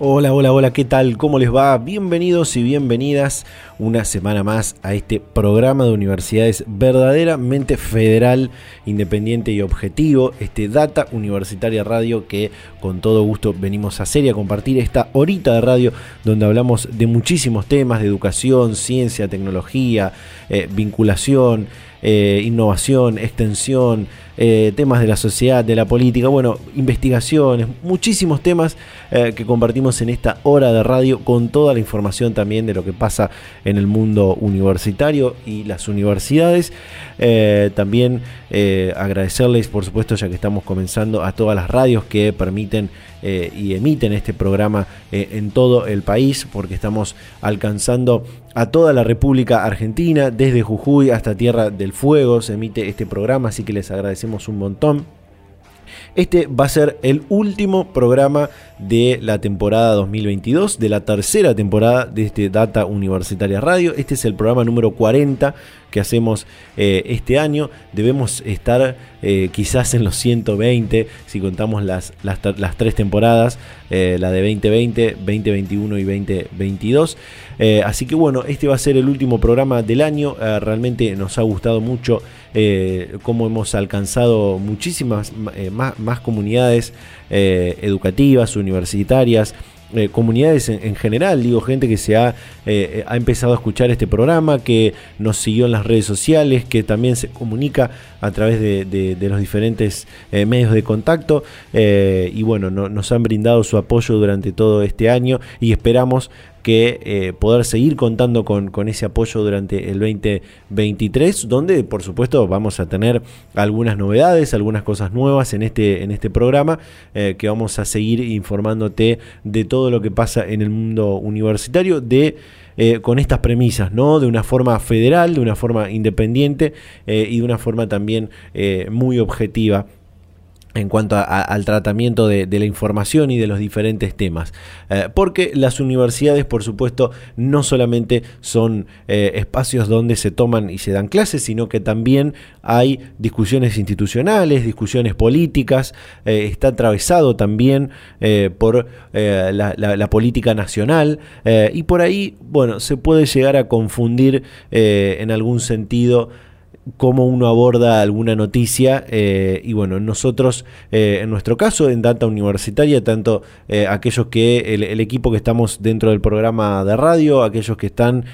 Hola, hola, hola, ¿qué tal? ¿Cómo les va? Bienvenidos y bienvenidas una semana más a este programa de universidades verdaderamente federal, independiente y objetivo, este Data Universitaria Radio que con todo gusto venimos a hacer y a compartir esta horita de radio donde hablamos de muchísimos temas de educación, ciencia, tecnología, eh, vinculación, eh, innovación, extensión, eh, temas de la sociedad, de la política, bueno, investigaciones, muchísimos temas eh, que compartimos en esta hora de radio con toda la información también de lo que pasa en el mundo universitario y las universidades. también agradecerles, por supuesto, ya que estamos comenzando, a todas las radios que permiten y emiten este programa en todo el país, porque estamos alcanzando a toda la República Argentina, desde Jujuy hasta Tierra del Fuego, se emite este programa, así que les agradecemos un montón. Este va a ser el último programa de la temporada 2022, de la tercera temporada de este Data Universitaria Radio. Este es el programa número 40 que hacemos eh, este año. Debemos estar eh, quizás en los 120 si contamos las, las, tres temporadas, eh, la de 2020, 2021 y 2022. así que bueno, este va a ser el último programa del año. realmente nos ha gustado mucho cómo hemos alcanzado muchísimas más, más comunidades educativas, universitarias, eh, comunidades en, general, digo, gente que se ha, eh, ha empezado a escuchar este programa, que nos siguió en las redes sociales, que también se comunica a través de, los diferentes eh, medios de contacto y bueno, nos han brindado su apoyo durante todo este año y esperamos que eh, poder seguir contando con, ese apoyo durante el 2023, donde por supuesto vamos a tener algunas novedades, algunas cosas nuevas en este, en este programa, eh, que vamos a seguir informándote de todo lo que pasa en el mundo universitario, de eh, con estas premisas, ¿no? De una forma federal, de una forma independiente y de una forma también muy objetiva en cuanto al tratamiento de, la información y de los diferentes temas. Eh, porque las universidades, por supuesto, no solamente son eh, espacios donde se toman y se dan clases, sino que también hay discusiones institucionales, discusiones políticas, eh, está atravesado también por la, la, política nacional y por ahí, bueno, se puede llegar a confundir en algún sentido cómo uno aborda alguna noticia eh, y bueno, nosotros eh, en nuestro caso en Data Universitaria, tanto eh, aquellos que el, equipo que estamos dentro del programa de radio, aquellos que están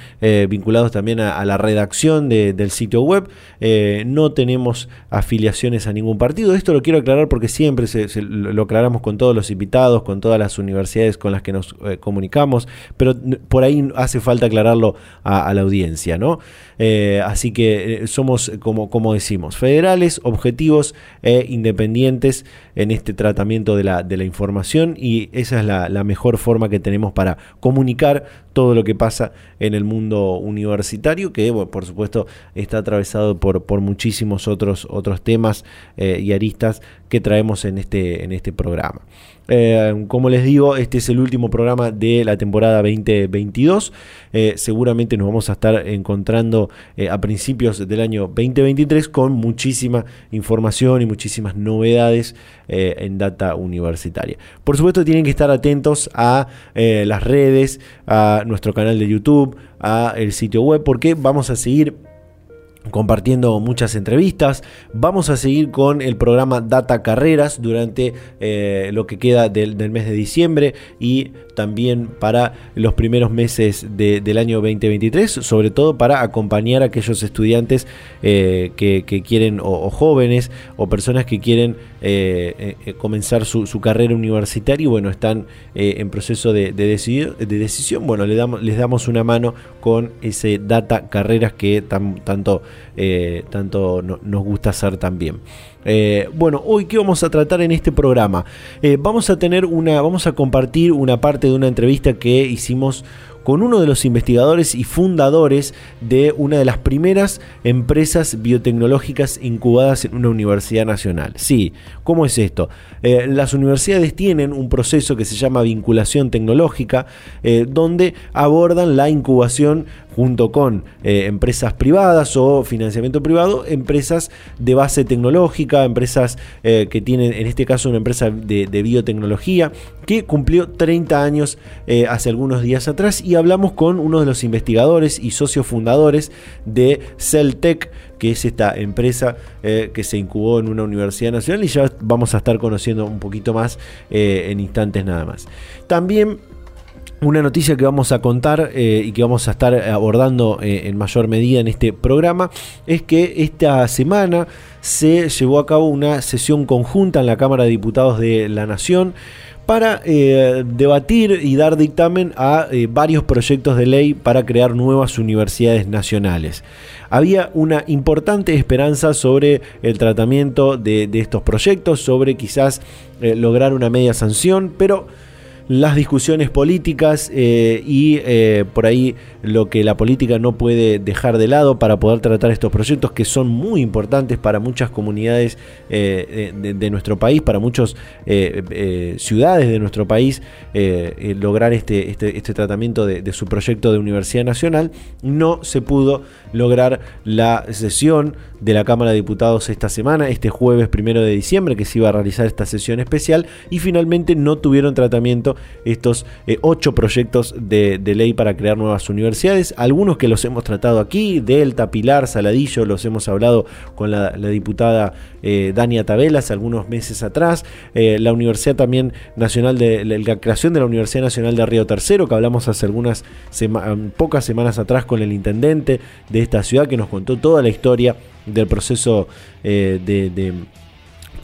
vinculados también a, la redacción del sitio web, no tenemos afiliaciones a ningún partido. Esto lo quiero aclarar porque siempre lo aclaramos con todos los invitados, con todas las universidades con las que nos comunicamos, pero por ahí hace falta aclararlo a, a la audiencia, ¿no? así que somos como, como decimos, federales, objetivos e independientes en este tratamiento de la, de la información y esa es la, mejor forma que tenemos para comunicar todo lo que pasa en el mundo universitario, que por supuesto está atravesado por, por muchísimos otros, otros temas eh, y aristas que traemos en este, en este programa. Eh, como les digo, este es el último programa de la temporada 2022. Eh, seguramente nos vamos a estar encontrando eh, a principios del año 2023 con muchísima información y muchísimas novedades en data universitaria. Por supuesto, tienen que estar atentos a las redes, a nuestro canal de YouTube, a el sitio web, porque vamos a seguir compartiendo muchas entrevistas. Vamos a seguir con el programa Data Carreras durante eh, lo que queda del, mes de diciembre y también para los primeros meses del año 2023, sobre todo para acompañar a aquellos estudiantes eh, que, quieren, o, jóvenes, o personas que quieren eh, comenzar su, carrera universitaria y bueno, están en proceso de, de, decisión. Bueno, les damos una mano con ese Data Carreras que tanto eh, tanto nos gusta hacer también. Eh, bueno, hoy qué vamos a tratar en este programa. Eh, vamos a tener una, vamos a compartir una parte de una entrevista que hicimos con uno de los investigadores y fundadores de una de las primeras empresas biotecnológicas incubadas en una universidad nacional. Sí, ¿cómo es esto? Las universidades tienen un proceso que se llama vinculación tecnológica, donde abordan la incubación junto con eh, empresas privadas o financiamiento privado, empresas de base tecnológica, empresas eh, que tienen, en este caso, una empresa de, biotecnología que cumplió 30 años eh, hace algunos días atrás y hablamos con uno de los investigadores y socios fundadores de Celtec, que es esta empresa que se incubó en una universidad nacional y ya vamos a estar conociendo un poquito más en instantes nada más. También una noticia que vamos a contar eh, y que vamos a estar abordando eh, en mayor medida en este programa es que esta semana se llevó a cabo una sesión conjunta en la Cámara de Diputados de la Nación para eh, debatir y dar dictamen a varios proyectos de ley para crear nuevas universidades nacionales. Había una importante esperanza sobre el tratamiento de, de estos proyectos, sobre quizás lograr una media sanción, pero las discusiones políticas eh, y eh, por ahí lo que la política no puede dejar de lado para poder tratar estos proyectos que son muy importantes para muchas comunidades eh, de, nuestro país, para muchas ciudades de nuestro país, lograr este, este, este tratamiento de, de, su proyecto de Universidad Nacional, no se pudo lograr la sesión de la Cámara de Diputados esta semana, este jueves primero de diciembre, que se iba a realizar esta sesión especial, y finalmente no tuvieron tratamiento estos eh, ocho proyectos de, ley para crear nuevas universidades, algunos que los hemos tratado aquí, Delta, Pilar, Saladillo, los hemos hablado con la, diputada eh, Dania Tabelas algunos meses atrás, eh, la Universidad también Nacional de la creación de la Universidad Nacional de Río Tercero, que hablamos hace algunas pocas semanas atrás con el intendente de esta ciudad que nos contó toda la historia del proceso eh, de,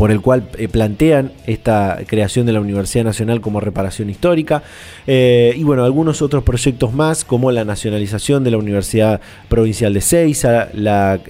por el cual eh, plantean esta creación de la Universidad Nacional como reparación histórica. Eh, y bueno, algunos otros proyectos más como la nacionalización de la Universidad Provincial de Ceiza, la,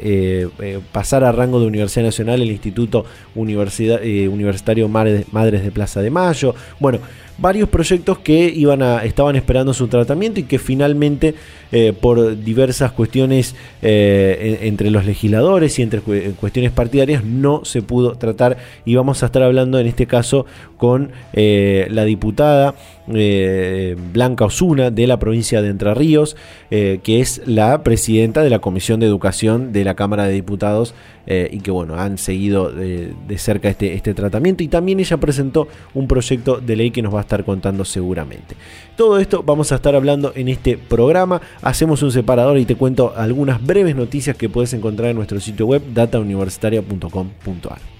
pasar a rango de Universidad Nacional el Instituto Universitario Madres de Plaza de Mayo, bueno, varios proyectos que iban a, estaban esperando su tratamiento y que finalmente eh, por diversas cuestiones eh, entre los legisladores y entre cuestiones partidarias no se pudo tratar. Y vamos a estar hablando en este caso con eh, la diputada Blanca Osuna de la provincia de Entre Ríos, que es la presidenta de la Comisión de Educación de la Cámara de Diputados y que bueno, han seguido de, cerca este, este tratamiento y también ella presentó un proyecto de ley que nos va a estar contando seguramente. Todo esto vamos a estar hablando en este programa. Hacemos un separador y te cuento algunas breves noticias que puedes encontrar en nuestro sitio web datauniversitaria.com.ar.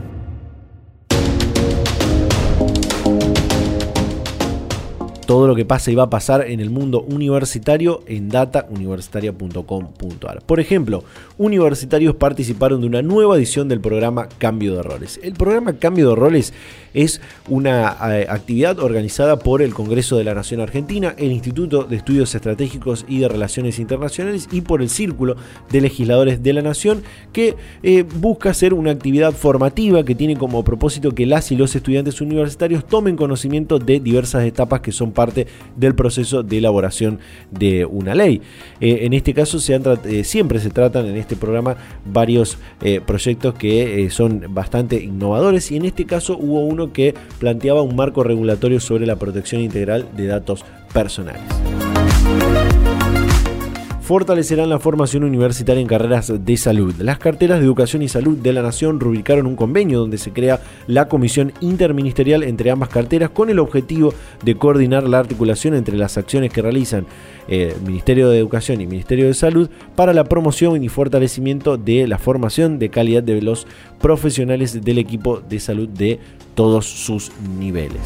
Todo lo que pasa y va a pasar en el mundo universitario en datauniversitaria.com.ar. Por ejemplo, universitarios participaron de una nueva edición del programa Cambio de Roles. El programa Cambio de Roles es una eh, actividad organizada por el Congreso de la Nación Argentina, el Instituto de Estudios Estratégicos y de Relaciones Internacionales y por el Círculo de Legisladores de la Nación que eh, busca ser una actividad formativa que tiene como propósito que las y los estudiantes universitarios tomen conocimiento de diversas etapas que son parte del proceso de elaboración de una ley. Eh, en este caso se eh, siempre se tratan en este programa varios eh, proyectos que son bastante innovadores y en este caso hubo uno que planteaba un marco regulatorio sobre la protección integral de datos personales fortalecerán la formación universitaria en carreras de salud. Las carteras de educación y salud de la Nación rubricaron un convenio donde se crea la comisión interministerial entre ambas carteras con el objetivo de coordinar la articulación entre las acciones que realizan el eh, Ministerio de Educación y Ministerio de Salud para la promoción y fortalecimiento de la formación de calidad de los profesionales del equipo de salud de todos sus niveles.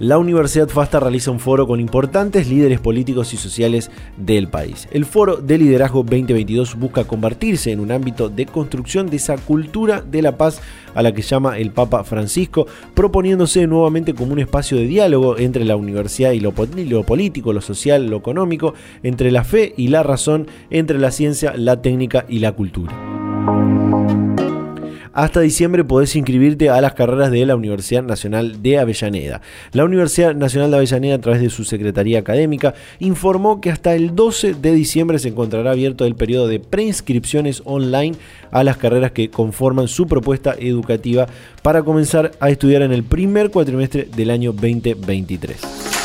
La Universidad FASTA realiza un foro con importantes líderes políticos y sociales del país. El Foro de Liderazgo 2022 busca convertirse en un ámbito de construcción de esa cultura de la paz a la que llama el Papa Francisco, proponiéndose nuevamente como un espacio de diálogo entre la universidad y lo, político, lo social, lo económico, entre la fe y la razón, entre la ciencia, la técnica y la cultura. Hasta diciembre podés inscribirte a las carreras de la Universidad Nacional de Avellaneda. La Universidad Nacional de Avellaneda, a través de su Secretaría Académica, informó que hasta el 12 de diciembre se encontrará abierto el periodo de preinscripciones online a las carreras que conforman su propuesta educativa para comenzar a estudiar en el primer cuatrimestre del año 2023.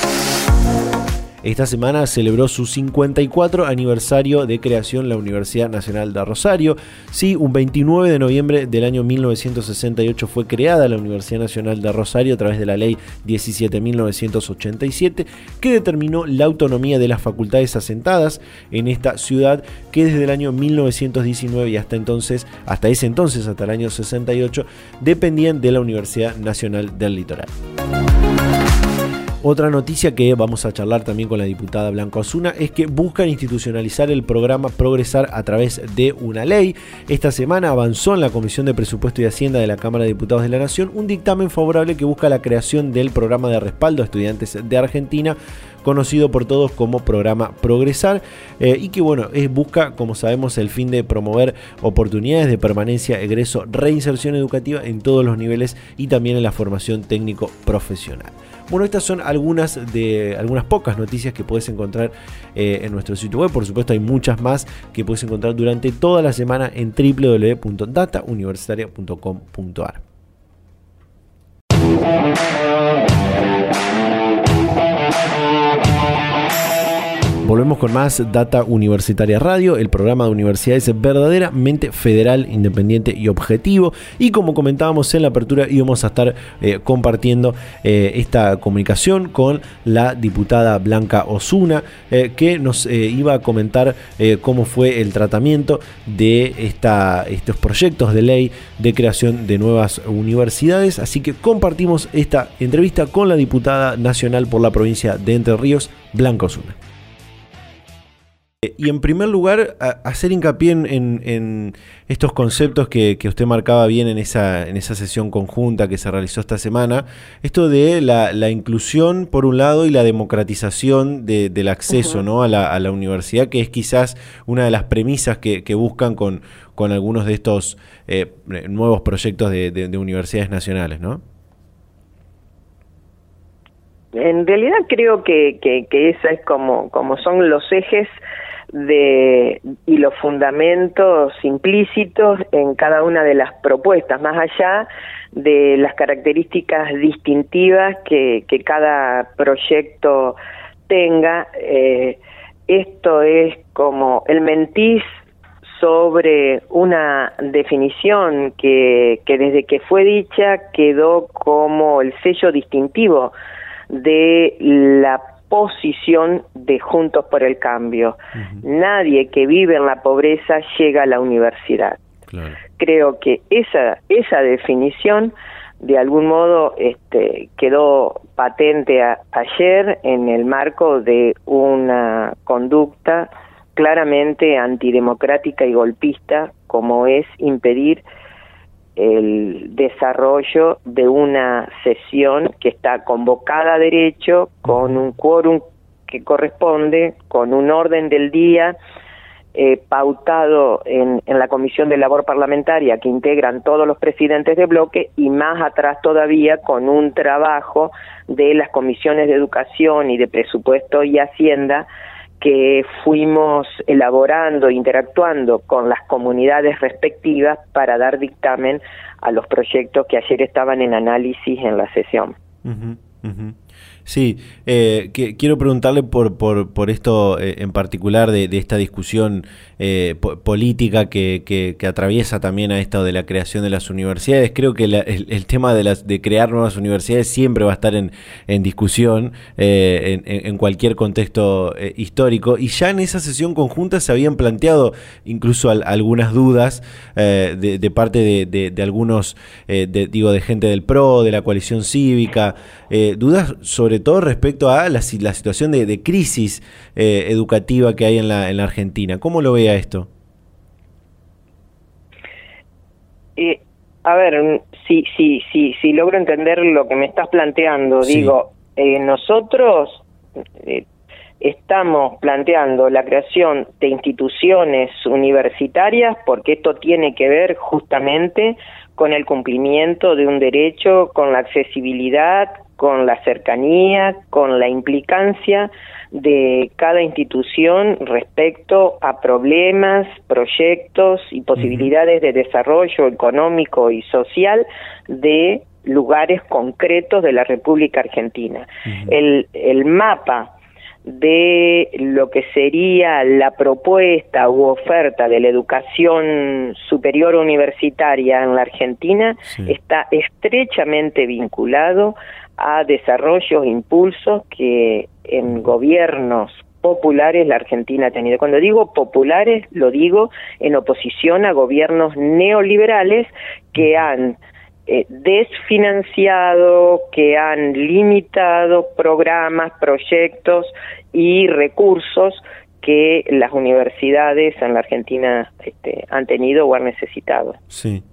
Esta semana celebró su 54 aniversario de creación la Universidad Nacional de Rosario. Sí, un 29 de noviembre del año 1968 fue creada la Universidad Nacional de Rosario a través de la ley 17.987 que determinó la autonomía de las facultades asentadas en esta ciudad que desde el año 1919 y hasta entonces, hasta ese entonces, hasta el año 68, dependían de la Universidad Nacional del Litoral. Otra noticia que vamos a charlar también con la diputada Blanca Osuna es que buscan institucionalizar el programa Progresar a través de una ley. Esta semana avanzó en la Comisión de Presupuesto y Hacienda de la Cámara de Diputados de la Nación un dictamen favorable que busca la creación del programa de respaldo a estudiantes de Argentina conocido por todos como programa Progresar eh, y que bueno, es, busca, como sabemos, el fin de promover oportunidades de permanencia, egreso, reinserción educativa en todos los niveles y también en la formación técnico profesional. Bueno, estas son algunas de algunas pocas noticias que puedes encontrar eh, en nuestro sitio web. Por supuesto, hay muchas más que puedes encontrar durante toda la semana en www.datauniversitaria.com.ar. Volvemos con más Data Universitaria Radio, el programa de universidades verdaderamente federal, independiente y objetivo. Y como comentábamos en la apertura, íbamos a estar eh, compartiendo eh, esta comunicación con la diputada Blanca Osuna, eh, que nos iba a comentar cómo fue el tratamiento de esta, estos proyectos de ley de creación de nuevas universidades. Así que compartimos esta entrevista con la diputada nacional por la provincia de Entre Ríos, Blanca Osuna. Y en primer lugar, hacer hincapié en, estos conceptos que, usted marcaba bien en esa, en esa sesión conjunta que se realizó esta semana, esto de la, inclusión por un lado y la democratización del acceso ¿no? a, la, universidad, que es quizás una de las premisas que, buscan con, con, algunos de estos eh, nuevos proyectos de, universidades nacionales, ¿no? En realidad creo que, que, que esa es como, como son los ejes de, y los fundamentos implícitos en cada una de las propuestas, más allá de las características distintivas que, cada proyecto tenga. Eh, esto es como el mentís sobre una definición que, que desde que fue dicha quedó como el sello distintivo de la posición de Juntos por el Cambio. Nadie que vive en la pobreza llega a la universidad. Creo que esa, esa definición de algún modo este, quedó patente ayer en el marco de una conducta claramente antidemocrática y golpista como es impedir el desarrollo de una sesión que está convocada a derecho con un quórum que corresponde, con un orden del día eh, pautado en, en, la Comisión de Labor Parlamentaria que integran todos los presidentes de bloque y más atrás todavía con un trabajo de las comisiones de educación y de presupuesto y hacienda que fuimos elaborando, interactuando con las comunidades respectivas para dar dictamen a los proyectos que ayer estaban en análisis en la sesión. Sí, eh, quiero preguntarle por, por, por esto eh, en particular de, esta discusión eh, política que, atraviesa también a esto de la creación de las universidades. Creo que el, tema de, las, de crear nuevas universidades siempre va a estar en, en discusión en, en, cualquier contexto histórico y ya en esa sesión conjunta se habían planteado incluso algunas dudas de, de, parte de, de algunos, digo, de gente del PRO, de la coalición cívica, dudas sobre todo respecto a la, situación de, crisis eh, educativa que hay en la, en la Argentina. ¿Cómo lo ve a esto? Eh, a ver, si, si, si, si logro entender lo que me estás planteando, digo, eh, nosotros eh, estamos planteando la creación de instituciones universitarias porque esto tiene que ver justamente con el cumplimiento de un derecho, con la accesibilidad, con la cercanía, con la implicancia de cada institución respecto a problemas, proyectos y posibilidades de desarrollo económico y social de lugares concretos de la República Argentina. el, el mapa de lo que sería la propuesta u oferta de la educación superior universitaria en la Argentina está estrechamente vinculado a desarrollos, impulsos que en gobiernos populares la Argentina ha tenido. Cuando digo populares, lo digo en oposición a gobiernos neoliberales que han eh, desfinanciado, que han limitado programas, proyectos y recursos que las universidades en la Argentina este, han tenido o han necesitado. Sí.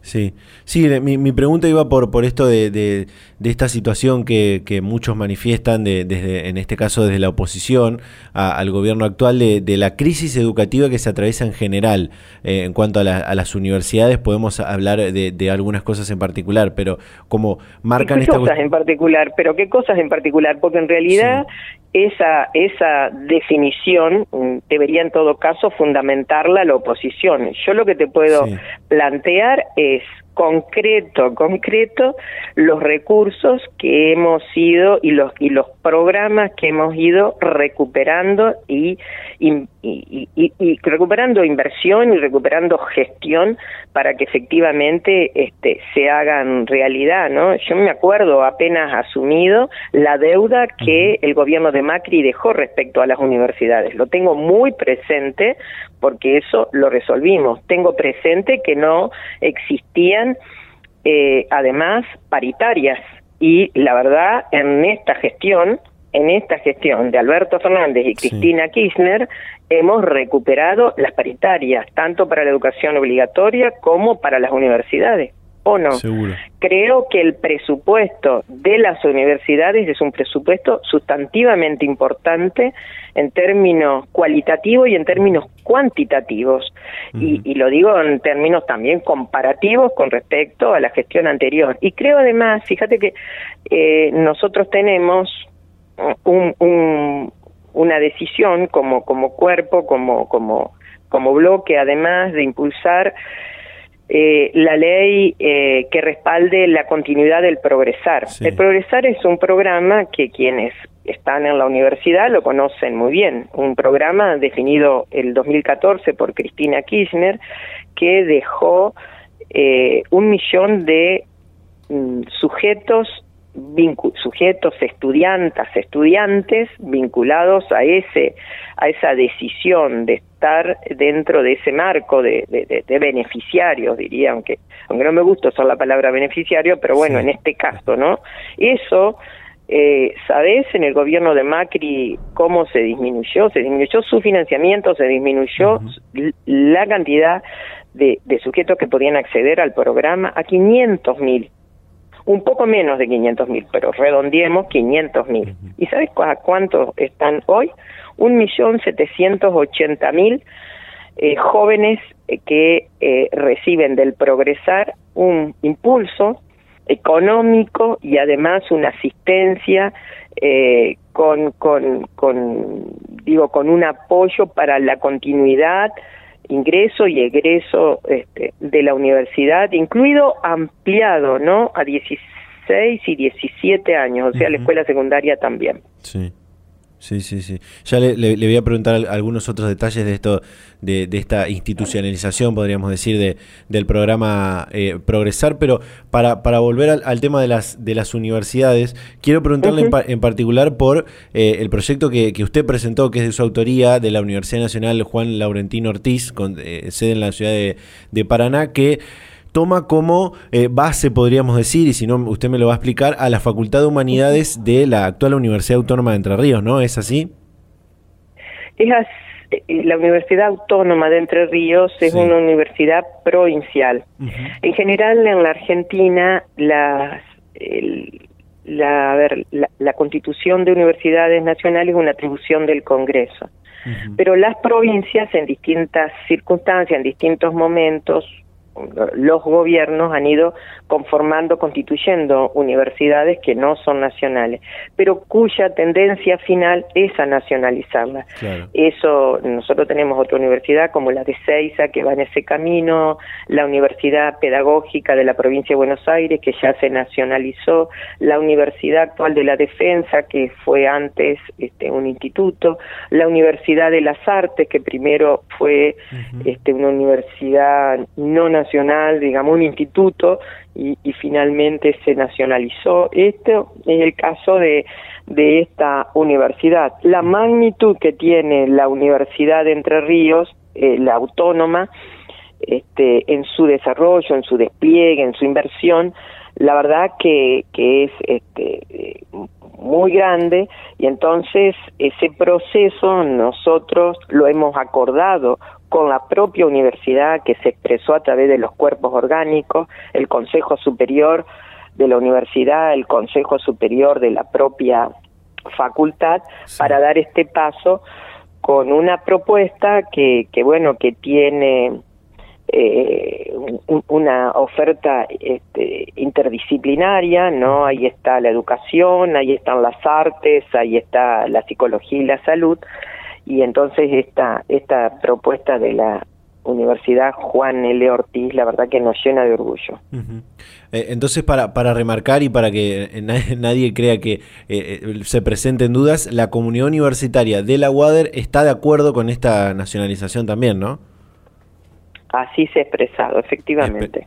Sí, sí mi, pregunta iba por, por esto de, de, esta situación que, que, muchos manifiestan, de, desde, en este caso desde la oposición al gobierno actual, de, la crisis educativa que se atraviesa en general. Eh, en cuanto a, las universidades, podemos hablar de, algunas cosas en particular, pero como marcan... ¿Qué cosas en particular? ¿Pero qué cosas en particular? Porque en realidad esa, esa definición mm, debería en todo caso fundamentarla la oposición. Yo lo que te puedo plantear es concreto, concreto los recursos que hemos ido y los y los programas que hemos ido recuperando y, y, recuperando inversión y recuperando gestión para que efectivamente este se hagan realidad, ¿no? Yo me acuerdo apenas asumido la deuda que el gobierno de Macri dejó respecto a las universidades. Lo tengo muy presente porque eso lo resolvimos. Tengo presente que no existían eh, además paritarias. Y la verdad en esta gestión en esta gestión de Alberto Fernández y Cristina Kirchner hemos recuperado las paritarias tanto para la educación obligatoria como para las universidades o no. Creo que el presupuesto de las universidades es un presupuesto sustantivamente importante en términos cualitativos y en términos cuantitativos. y, lo digo en términos también comparativos con respecto a la gestión anterior. Y creo además, fíjate que eh, nosotros tenemos un, una decisión como, como cuerpo, como, como, como bloque, además de impulsar eh, la ley eh, que respalde la continuidad del Progresar. El Progresar es un programa que quienes están en la universidad lo conocen muy bien, un programa definido el 2014 por Cristina Kirchner que dejó eh, un millón de mm, sujetos sujetos, estudiantes, estudiantes vinculados a ese a esa decisión de estar dentro de ese marco de, de, beneficiarios, diría, aunque aunque no me gusta usar la palabra beneficiario, pero bueno, en este caso, ¿no? Eso eh, ¿Sabés en el gobierno de Macri cómo se disminuyó? Se disminuyó su financiamiento, se disminuyó la cantidad de, de, sujetos que podían acceder al programa a 500 mil un poco menos de 500 mil, pero redondeemos 500 mil. ¿Y sabes a cuántos están hoy? Un millón setecientos ochenta mil eh, jóvenes eh, que eh, reciben del progresar un impulso económico y además una asistencia con, con, con, digo, con un apoyo para la continuidad ingreso y egreso este, de la universidad, incluido ampliado, ¿no? A 16 y 17 años, o sea, la escuela secundaria también. Sí. Sí, sí, sí. Ya le, le, voy a preguntar algunos otros detalles de esto, de, de esta institucionalización, podríamos decir, de, del programa eh, Progresar, pero para, para volver al, tema de las, de las universidades, quiero preguntarle en, particular por eh, el proyecto que, que, usted presentó, que es de su autoría, de la Universidad Nacional Juan Laurentino Ortiz, con eh, sede en la ciudad de, de Paraná, que toma como eh, base, podríamos decir, y si no, usted me lo va a explicar, a la Facultad de Humanidades de la actual Universidad Autónoma de Entre Ríos, ¿no? ¿Es así? Es eh, La Universidad Autónoma de Entre Ríos es una universidad provincial. En general, en la Argentina, las, la, a ver, la, constitución de universidades nacionales es una atribución del Congreso. Pero las provincias, en distintas circunstancias, en distintos momentos, los gobiernos han ido conformando, constituyendo universidades que no son nacionales, pero cuya tendencia final es a nacionalizarlas. Eso, nosotros tenemos otra universidad como la de Ceiza que va en ese camino, la Universidad Pedagógica de la provincia de Buenos Aires que ya se nacionalizó, la Universidad Actual de la Defensa que fue antes este, un instituto, la Universidad de las Artes que primero fue este, una universidad no nacional digamos, un instituto, y, finalmente se nacionalizó. Este es el caso de, de esta universidad. La magnitud que tiene la Universidad de Entre Ríos, eh, la autónoma, este, en su desarrollo, en su despliegue, en su inversión, la verdad que, que es este, muy grande y entonces ese proceso nosotros lo hemos acordado con la propia universidad que se expresó a través de los cuerpos orgánicos, el Consejo Superior de la Universidad, el Consejo Superior de la propia facultad, para dar este paso con una propuesta que, que bueno, que tiene eh, una oferta este, interdisciplinaria, ¿no? Ahí está la educación, ahí están las artes, ahí está la psicología y la salud, y entonces esta, esta propuesta de la Universidad Juan L. Ortiz, la verdad que nos llena de orgullo. Eh, entonces, para, para remarcar y para que nadie, crea que eh, eh, se presenten dudas, la comunidad universitaria de la UADER está de acuerdo con esta nacionalización también, ¿no? Así se ha expresado, efectivamente.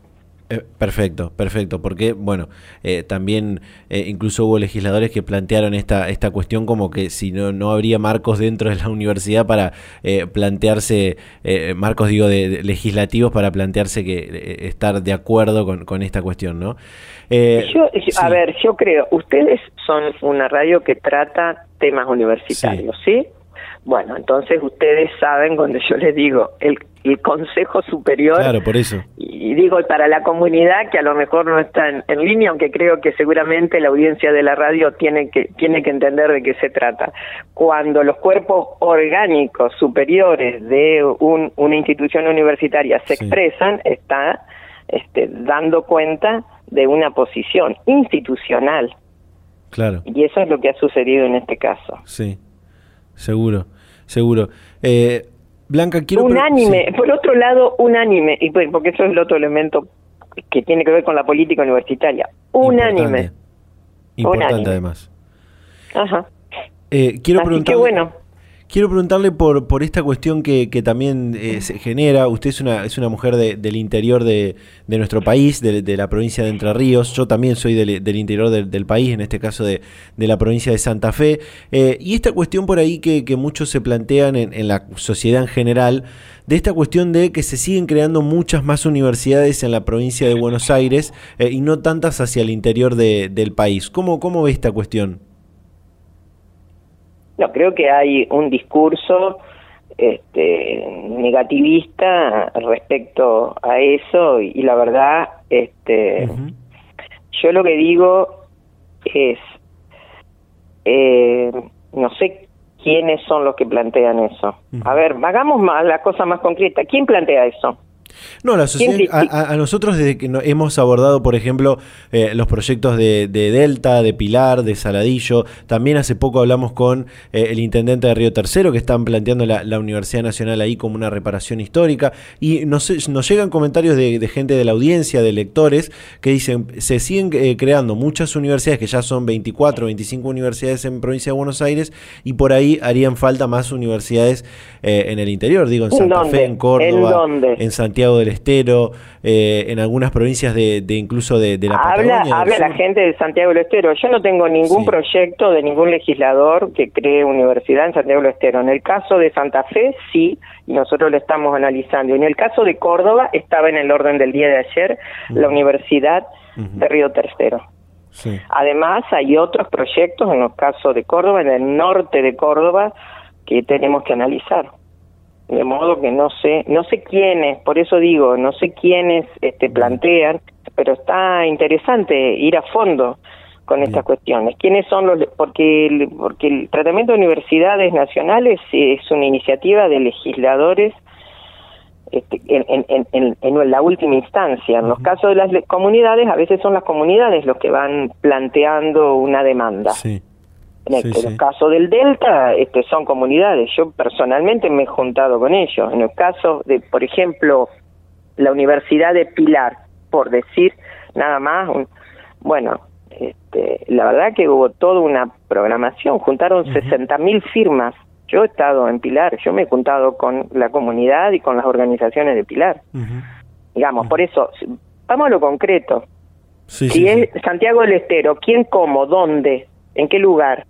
Eh, perfecto, perfecto, porque bueno, eh, también eh, incluso hubo legisladores que plantearon esta, esta cuestión como que si no, no habría marcos dentro de la universidad para plantearse, marcos digo, de, legislativos para plantearse que estar de acuerdo con, con esta cuestión, ¿no? Yo, A ver, yo creo, ustedes son una radio que trata temas universitarios, ¿sí? Bueno, entonces ustedes saben cuando yo les digo el, el Consejo Superior. Claro, por eso. Y, digo para la comunidad que a lo mejor no está en, línea, aunque creo que seguramente la audiencia de la radio tiene que tiene que entender de qué se trata. Cuando los cuerpos orgánicos superiores de un, una institución universitaria se expresan, está este, dando cuenta de una posición institucional. Claro. Y eso es lo que ha sucedido en este caso. Sí. Seguro, seguro. Eh, Blanca, quiero... Unánime, por otro lado, unánime, y pues, porque eso es el otro elemento que tiene que ver con la política universitaria. Unánime. Importante, además. Ajá. Eh, quiero Así que bueno. Quiero preguntarle por, por esta cuestión que, también eh, se genera. Usted es una, es una mujer del interior de, nuestro país, de, la provincia de Entre Ríos. Yo también soy del, interior del, país, en este caso de, la provincia de Santa Fe. Eh, y esta cuestión por ahí que, muchos se plantean en, en, la sociedad en general, de esta cuestión de que se siguen creando muchas más universidades en la provincia de Buenos Aires eh, y no tantas hacia el interior del país. ¿Cómo, ¿Cómo ve esta cuestión? No, creo que hay un discurso este, negativista respecto a eso y, la verdad, este, yo lo que digo es, eh, no sé quiénes son los que plantean eso. A ver, hagamos más, la cosa más concreta. ¿Quién plantea eso? No, la sociedad, a, nosotros desde que hemos abordado, por ejemplo, eh, los proyectos de, Delta, de Pilar, de Saladillo, también hace poco hablamos con eh, el intendente de Río Tercero, que están planteando la, Universidad Nacional ahí como una reparación histórica, y nos, nos llegan comentarios de, gente de la audiencia, de lectores, que dicen, se siguen eh, creando muchas universidades, que ya son 24, 25 universidades en provincia de Buenos Aires, y por ahí harían falta más universidades en el interior, digo, en Santa Fe, en Córdoba, ¿En, Santiago Santiago del Estero, eh, en algunas provincias de, incluso de, la habla, Patagonia. Habla la gente de Santiago del Estero. Yo no tengo ningún proyecto de ningún legislador que cree universidad en Santiago del Estero. En el caso de Santa Fe, sí, y nosotros lo estamos analizando. Y en el caso de Córdoba, estaba en el orden del día de ayer la Universidad de Río Tercero. Además, hay otros proyectos, en el caso de Córdoba, en el norte de Córdoba, que tenemos que analizar. De modo que no sé, no sé quiénes, por eso digo, no sé quiénes este, plantean, pero está interesante ir a fondo con estas cuestiones. ¿Quiénes son los...? Porque el, porque el tratamiento de universidades nacionales es una iniciativa de legisladores este, en, en, en, la última instancia. En los casos de las comunidades, a veces son las comunidades los que van planteando una demanda. En el, caso del Delta, este, son comunidades. Yo personalmente me he juntado con ellos. En el caso de, por ejemplo, la Universidad de Pilar, por decir nada más, bueno, este, la verdad que hubo toda una programación, juntaron sesenta mil firmas yo he estado en Pilar, yo me he juntado con la comunidad y con las organizaciones de Pilar. Digamos, por eso, vamos a lo concreto. si es Santiago del Estero, ¿quién, cómo, dónde, en qué lugar?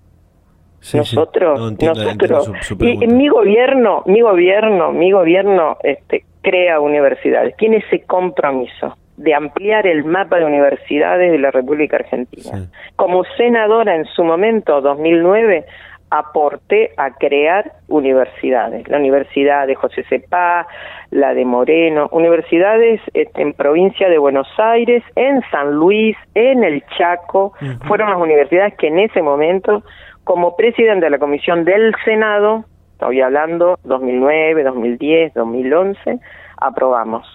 Nosotros, nosotros, y mi gobierno, mi gobierno, mi gobierno, este, crea universidades, tiene ese compromiso de ampliar el mapa de universidades de la República Argentina. Como senadora en su momento, 2009, aporté a crear universidades, la Universidad de José Cepá, la de Moreno, universidades este, en provincia de Buenos Aires, en San Luis, en el Chaco, fueron las universidades que en ese momento, como presidente de la comisión del Senado, estoy hablando 2009, 2010, 2011, aprobamos.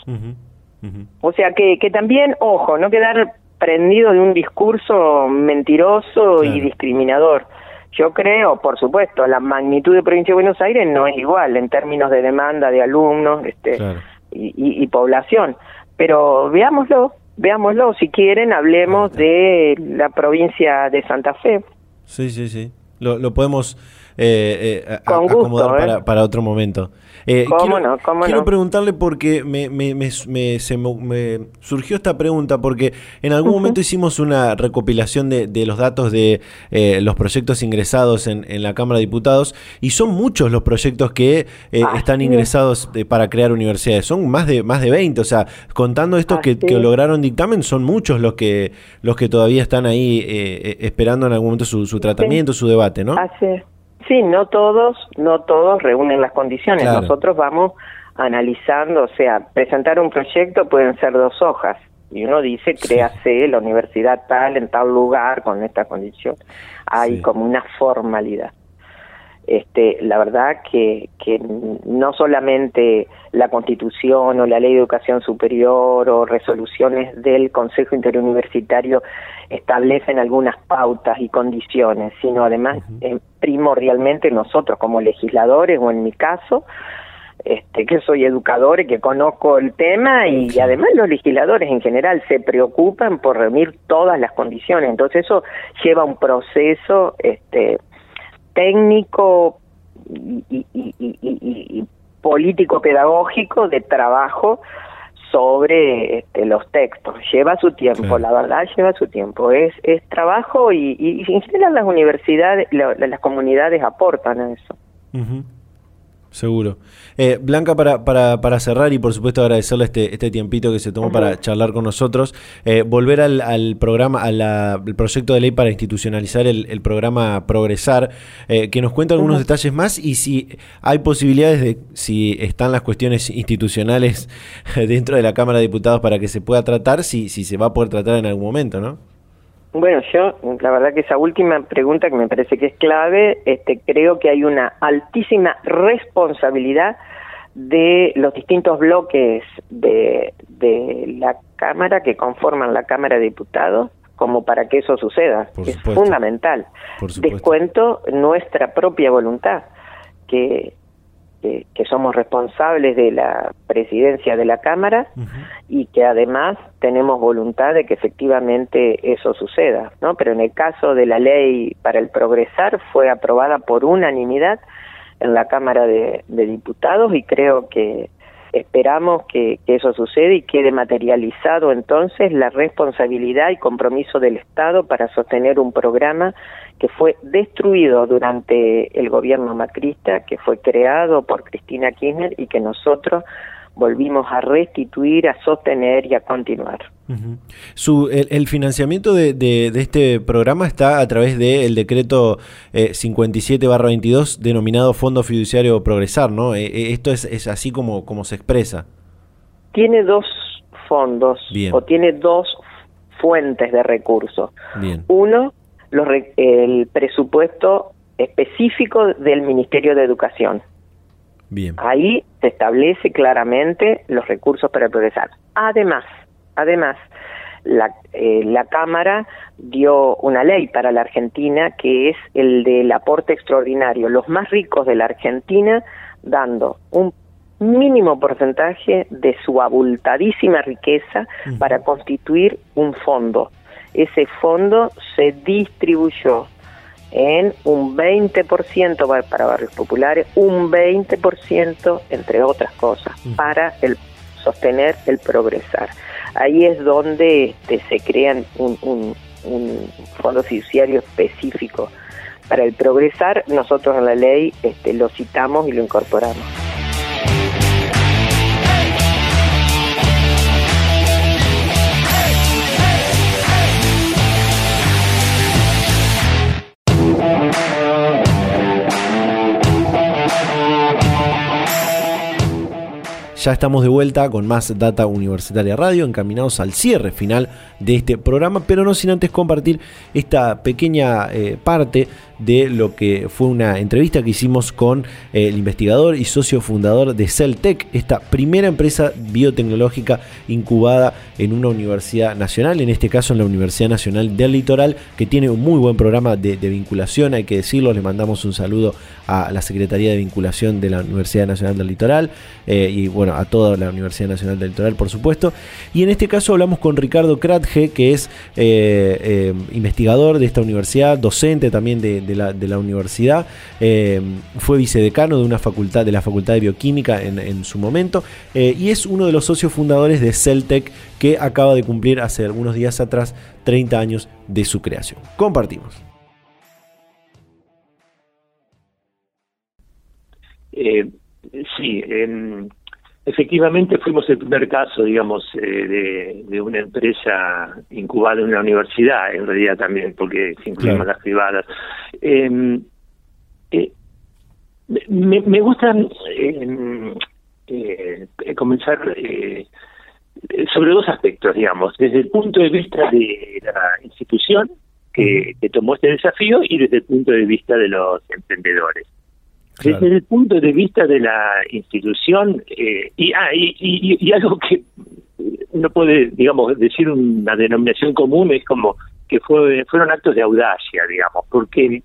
O sea que, que también, ojo, no quedar prendido de un discurso mentiroso y discriminador. Yo creo, por supuesto, la magnitud de provincia de Buenos Aires no es igual en términos de demanda de alumnos este, y, población, pero veámoslo, veámoslo, si quieren hablemos de la provincia de Santa Fe. Sí, sí, sí, lo, lo podemos eh, eh, acomodar para, ¿eh? para otro momento. Eh, quiero, no? quiero preguntarle porque me, me, se me, surgió esta pregunta porque en algún momento hicimos una recopilación de, de los datos de eh, los proyectos ingresados en, en, la Cámara de Diputados y son muchos los proyectos que eh, están ingresados para crear universidades. Son más de más de 20, o sea, contando estos que, que, lograron dictamen, son muchos los que los que todavía están ahí esperando en algún momento su, su tratamiento, su debate, ¿no? Así Sí, no todos, no todos reúnen las condiciones. Nosotros vamos analizando, o sea, presentar un proyecto pueden ser dos hojas. Y uno dice, créase la universidad tal en tal lugar con esta condición. Hay como una formalidad este, la verdad que, que no solamente la Constitución o la Ley de Educación Superior o resoluciones del Consejo Interuniversitario establecen algunas pautas y condiciones, sino además eh, primordialmente nosotros como legisladores o en mi caso, este, que soy educador y que conozco el tema y además los legisladores en general se preocupan por reunir todas las condiciones, entonces eso lleva un proceso este, técnico y, político pedagógico de trabajo sobre este, los textos. Lleva su tiempo, la verdad lleva su tiempo. Es, es trabajo y, y, en general las universidades, las comunidades aportan a eso. Seguro. Eh, Blanca, para, para, para, cerrar y por supuesto agradecerle este, este tiempito que se tomó para charlar con nosotros, eh, volver al, al programa, al proyecto de ley para institucionalizar el, el programa Progresar, eh, que nos cuenta algunos detalles más y si hay posibilidades de, si están las cuestiones institucionales dentro de la Cámara de Diputados para que se pueda tratar, si, si se va a poder tratar en algún momento, ¿no? Bueno, yo, la verdad que esa última pregunta que me parece que es clave, este, creo que hay una altísima responsabilidad de los distintos bloques de, de la Cámara que conforman la Cámara de Diputados como para que eso suceda. es fundamental. Descuento nuestra propia voluntad, que que, somos responsables de la presidencia de la Cámara y que además tenemos voluntad de que efectivamente eso suceda, ¿no? Pero en el caso de la ley para el progresar fue aprobada por unanimidad en la Cámara de, Diputados y creo que esperamos que, eso suceda y quede materializado entonces la responsabilidad y compromiso del Estado para sostener un programa que fue destruido durante el gobierno macrista, que fue creado por Cristina Kirchner y que nosotros volvimos a restituir, a sostener y a continuar. Su, el, financiamiento de, de, este programa está a través del decreto 57-22 eh, denominado Fondo Fiduciario Progresar, ¿no? Eh, eh, esto es, es, así como, como se expresa. Tiene dos fondos o tiene dos fuentes de recursos. Bien. Uno, los, el presupuesto específico del Ministerio de Educación. Bien. Ahí se establece claramente los recursos para progresar. Además, además, la, eh, la Cámara dio una ley para la Argentina que es el del aporte extraordinario. Los más ricos de la Argentina dando un mínimo porcentaje de su abultadísima riqueza para constituir un fondo. Ese fondo se distribuyó en un 20% para barrios populares, un 20% entre otras cosas para el sostener el progresar. Ahí es donde este, se crean un, un, un, fondo fiduciario específico para el progresar. Nosotros en la ley este, lo citamos y lo incorporamos. Ya estamos de vuelta con más Data Universitaria Radio, encaminados al cierre final de este programa, pero no sin antes compartir esta pequeña eh, parte de lo que fue una entrevista que hicimos con eh, el investigador y socio fundador de Celtec, esta primera empresa biotecnológica incubada en una universidad nacional, en este caso en la Universidad Nacional del Litoral, que tiene un muy buen programa de, vinculación, hay que decirlo, le mandamos un saludo a la Secretaría de Vinculación de la Universidad Nacional del Litoral eh, y bueno, a toda la Universidad Nacional del Litoral, por supuesto. Y en este caso hablamos con Ricardo Kratge, que es eh, investigador de esta universidad, docente también de, de la, universidad, eh, fue vicedecano de una facultad, de la Facultad de Bioquímica en, su momento, eh, y es uno de los socios fundadores de Celtec, que acaba de cumplir hace algunos días atrás 30 años de su creación. Compartimos. Eh, sí, Efectivamente, fuimos el primer caso, digamos, eh, de, una empresa incubada en una universidad, en realidad también, porque incluimos las privadas. Em, eh, me, me gusta em, eh, comenzar sobre dos aspectos, digamos, desde el punto de vista de la institución que tomó este desafío y desde el punto de vista de los emprendedores. Desde el punto de vista de la institución, eh, y, ah, y, algo que no puede, digamos, decir una denominación común, es como que fue, fueron actos de audacia, digamos, porque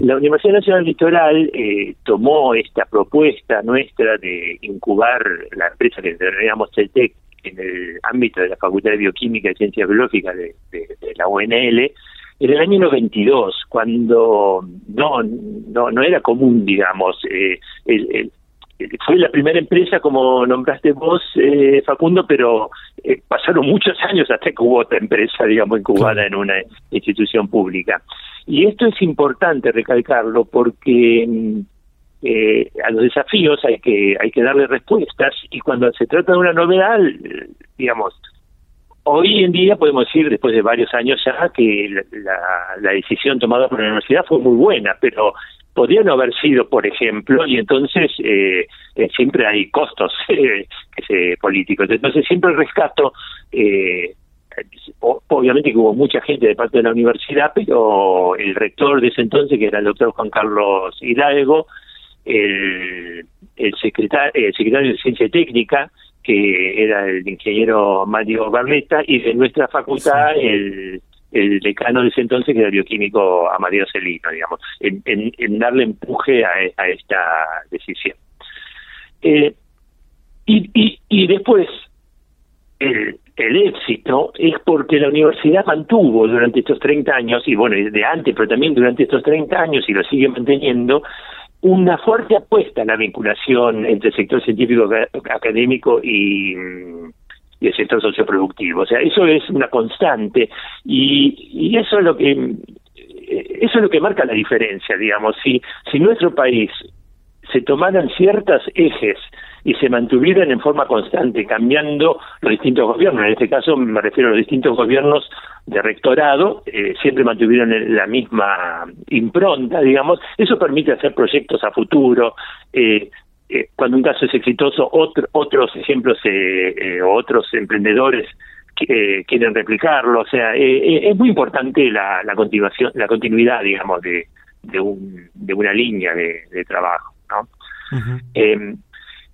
la Universidad Nacional Litoral eh, tomó esta propuesta nuestra de incubar la empresa que denominamos CELTEC en el ámbito de la Facultad de Bioquímica y Ciencias Biológicas de, de la UNL, en el año 92, cuando no no no era común, digamos, eh, fue la primera empresa, como nombraste vos, eh, Facundo, pero eh, pasaron muchos años hasta que hubo otra empresa, digamos, incubada en una institución pública. Y esto es importante recalcarlo porque mm, eh, a los desafíos hay que hay que darle respuestas y cuando se trata de una novedad, digamos, Hoy en día podemos decir, después de varios años ya, que la, decisión tomada por la universidad fue muy buena, pero podría no haber sido, por ejemplo, y entonces eh, eh, siempre hay costos eh, políticos. Entonces siempre rescato, eh, obviamente que hubo mucha gente de parte de la universidad, pero el rector de ese entonces, que era el doctor Juan Carlos Hidalgo, el, el, secretario, el secretario de Ciencia Técnica, que era el ingeniero Mario Barletta, y de nuestra facultad el, el decano de ese entonces, que era el bioquímico Amadeo Celino, digamos, en, darle empuje a, esta decisión. Eh, y, y, y después, el, el éxito es porque la universidad mantuvo durante estos 30 años, y bueno, de antes, pero también durante estos 30 años, y lo sigue manteniendo, una fuerte apuesta en la vinculación entre el sector científico académico y, y el sector socioproductivo. O sea, eso es una constante y, y eso es lo que eso es lo que marca la diferencia, digamos. Si, si nuestro país se tomaran ciertos ejes y se mantuvieran en forma constante, cambiando los distintos gobiernos. En este caso me refiero a los distintos gobiernos de rectorado, eh, siempre mantuvieron la misma impronta, digamos. Eso permite hacer proyectos a futuro. Eh, eh, cuando un caso es exitoso, otros ejemplos o otros emprendedores quieren replicarlo. O sea, es muy importante la, la continuación, la continuidad, digamos, de, de, un, de una línea de, trabajo. ¿No?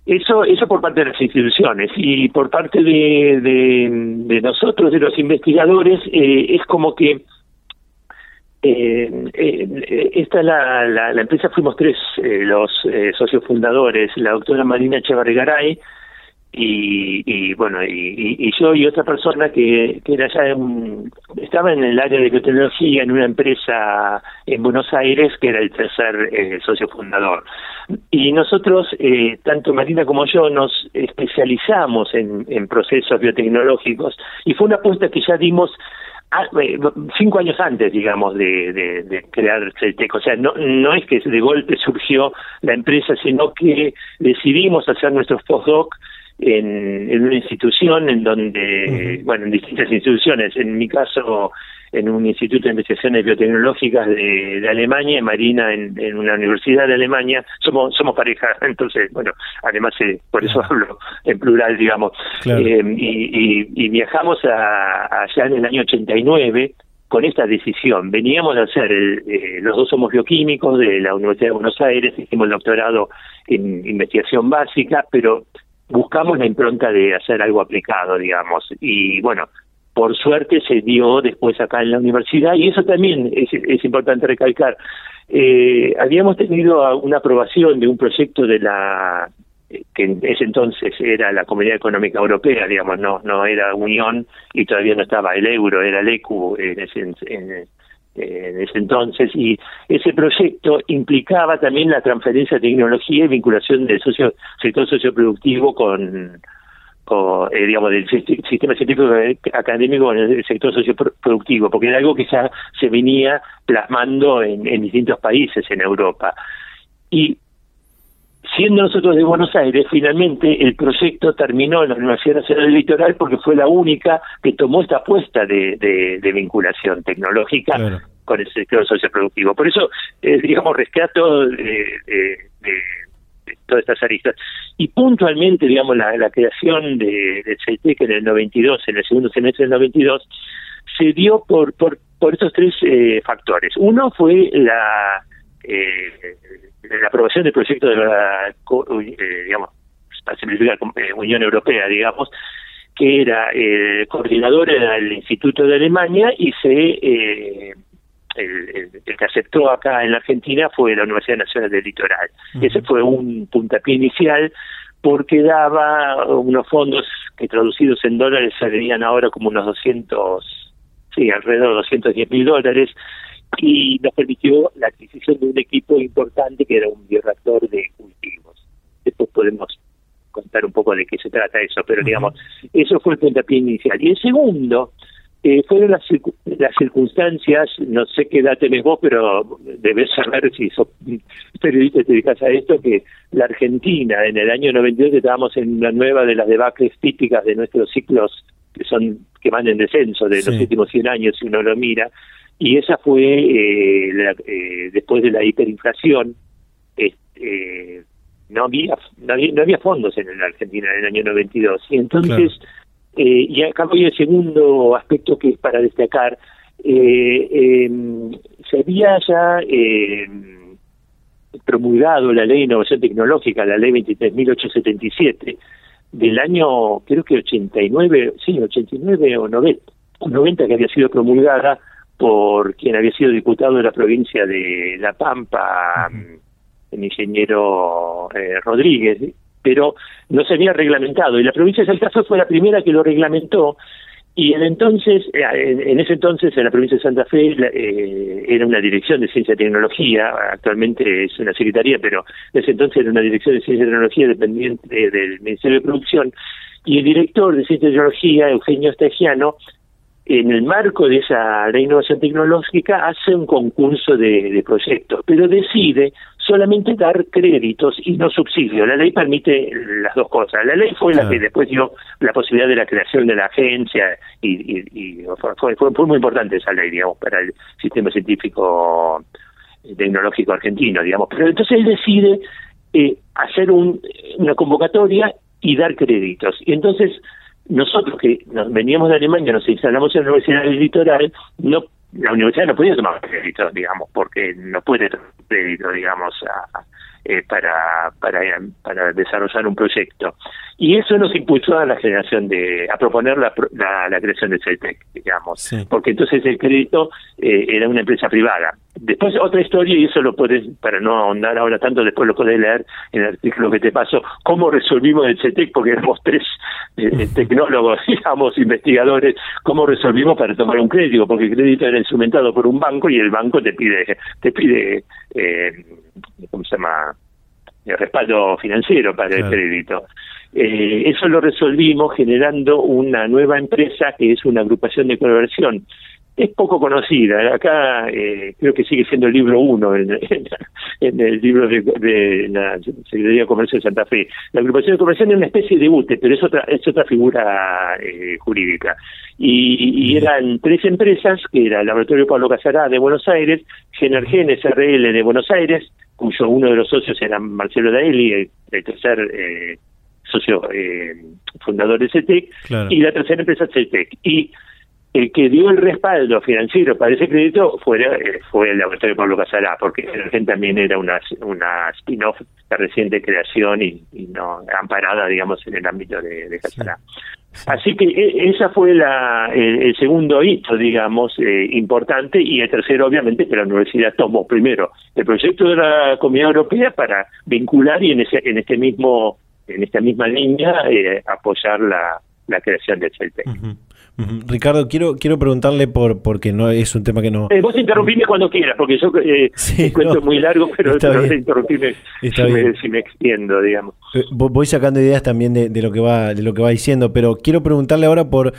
Eso, eso por parte de las instituciones y por parte de, de, nosotros, de los investigadores, eh, es como que eh, eh, esta la, la, empresa, fuimos tres eh, los socios fundadores, la doctora Marina Echevarrigaray, y, y bueno y, y, yo y otra persona que, que era ya estaba en el área de biotecnología en una empresa en Buenos Aires que era el tercer eh, socio fundador y nosotros eh, tanto Marina como yo nos especializamos en, en procesos biotecnológicos y fue una apuesta que ya dimos ah, eh, cinco años antes, digamos, de, de, crear Celtec. O sea, no, no es que de golpe surgió la empresa, sino que decidimos hacer nuestros postdoc en, en una institución en donde, bueno, en distintas instituciones, en mi caso en un instituto de investigaciones biotecnológicas de, de Alemania, Marina en, en, una universidad de Alemania, somos somos pareja, entonces, bueno, además eh, por eso hablo en plural, digamos, eh, y, y, y, viajamos a, allá en el año 89 con esta decisión. Veníamos a hacer, eh, los dos somos bioquímicos de la Universidad de Buenos Aires, hicimos el doctorado en investigación básica, pero buscamos la impronta de hacer algo aplicado, digamos. Y bueno, por suerte se dio después acá en la universidad y eso también es, importante recalcar. Eh, habíamos tenido una aprobación de un proyecto de la que en ese entonces era la Comunidad Económica Europea, digamos, no no era Unión y todavía no estaba el euro, era el ECU en ese, en, en ese entonces y ese proyecto implicaba también la transferencia de tecnología y vinculación del socio, sector socioproductivo con, con eh, digamos del sistema científico académico en el sector socioproductivo porque era algo que ya se venía plasmando en, en distintos países en Europa. Y siendo nosotros de Buenos Aires, finalmente el proyecto terminó en la Universidad Nacional del Litoral porque fue la única que tomó esta apuesta de, de, vinculación tecnológica con el sector socioproductivo. Por eso, eh, digamos, rescato de, de, todas estas aristas. Y puntualmente, digamos, la, la creación de, de CETEC en el 92, en el segundo semestre del 92, se dio por, por, por estos tres eh, factores. Uno fue la... Eh, la aprobación del proyecto de la, eh, digamos, para simplificar, eh, Unión Europea, digamos, que era eh, coordinador del Instituto de Alemania y se eh, el, que aceptó acá en la Argentina fue la Universidad Nacional del Litoral. Ese fue un puntapié inicial porque daba unos fondos que traducidos en dólares saldrían ahora como unos 200, sí, alrededor de 210 mil dólares, y nos permitió la adquisición de un equipo importante que era un bioreactor de cultivos. Después podemos contar un poco de qué se trata eso, pero digamos, eso fue el puntapié inicial. Y el segundo, eh, fueron las, las circunstancias, no sé qué edad tenés vos, pero debes saber si sos periodista y te dedicas a esto, que la Argentina en el año 92 estábamos en una nueva de las debacles típicas de nuestros ciclos que son que van en descenso de los últimos 100 años si uno lo mira, y esa fue eh, eh, después de la hiperinflación eh, no había no había, fondos en la Argentina en el año 92 y entonces y acá voy el segundo aspecto que es para destacar. Em, se había ya em, promulgado la ley de innovación tecnológica la ley 23.877 del año creo que 89 sí 89 o 90 90 que había sido promulgada por quien había sido diputado de la provincia de La Pampa, el ingeniero eh, Rodríguez, pero no se había reglamentado. Y la provincia de Salta fue la primera que lo reglamentó y en entonces, eh, en, ese entonces, en la provincia de Santa Fe, eh, era una dirección de ciencia y tecnología, actualmente es una secretaría, pero en ese entonces era una dirección de ciencia y tecnología dependiente del Ministerio de Producción, y el director de ciencia y tecnología, Eugenio Estegiano, en el marco de esa ley de innovación tecnológica hace un concurso de, proyectos, pero decide solamente dar créditos y no subsidios. La ley permite las dos cosas. La ley fue la que después dio la posibilidad de la creación de la agencia y, fue, fue, muy importante esa ley, digamos, para el sistema científico eh, tecnológico argentino, digamos. Pero entonces él decide eh, hacer una convocatoria y dar créditos. Y entonces nosotros que nos veníamos de Alemania, nos instalamos en la Universidad del Litoral, no la universidad no podía tomar crédito, digamos, porque no puede tomar crédito, digamos, eh, para, para, para desarrollar un proyecto. Y eso nos impulsó a la generación de, a proponer la, la, creación de CETEC, digamos, porque entonces el crédito eh, era una empresa privada. Después otra historia, y eso lo puedes, para no ahondar ahora tanto, después lo puedes leer en el artículo que te paso, cómo resolvimos el CETEC, porque éramos tres eh, tecnólogos, digamos, investigadores, cómo resolvimos para tomar un crédito, porque el crédito era instrumentado por un banco y el banco te pide, te pide, eh, ¿cómo se llama? El respaldo financiero para el crédito. Eh, eso lo resolvimos generando una nueva empresa que es una agrupación de conversión. Es poco conocida, acá eh, creo que sigue siendo el libro uno en, el libro de, la Secretaría de Comercio de Santa Fe. La agrupación de conversión es una especie de UTE, pero es otra, es otra figura eh, jurídica. Y, eran tres empresas, que era el Laboratorio Pablo Casará de Buenos Aires, Genergen SRL de Buenos Aires, cuyo uno de los socios era Marcelo Daeli, el, el tercer eh, socio eh, fundador de CETEC, y la tercera empresa CETEC. Y el que dio el respaldo financiero para ese crédito fue, eh, fue el laboratorio Pablo Casará, porque también era una, una spin-off de reciente creación y, no amparada, digamos, en el ámbito de, Casará. Así que e, esa fue la, el, segundo hito, digamos, eh, importante, y el tercero, obviamente, que la universidad tomó primero el proyecto de la Comunidad Europea para vincular y en, ese, en este mismo en esta misma línea eh, apoyar la, la creación del CELTEC. Ricardo, quiero quiero preguntarle por porque no es un tema que no. Eh, vos interrumpime cuando quieras, porque yo eh, cuento muy largo, pero, no interrumpime si, me, si, me, extiendo, digamos. Eh, voy sacando ideas también de, de, lo que va de lo que va diciendo, pero quiero preguntarle ahora por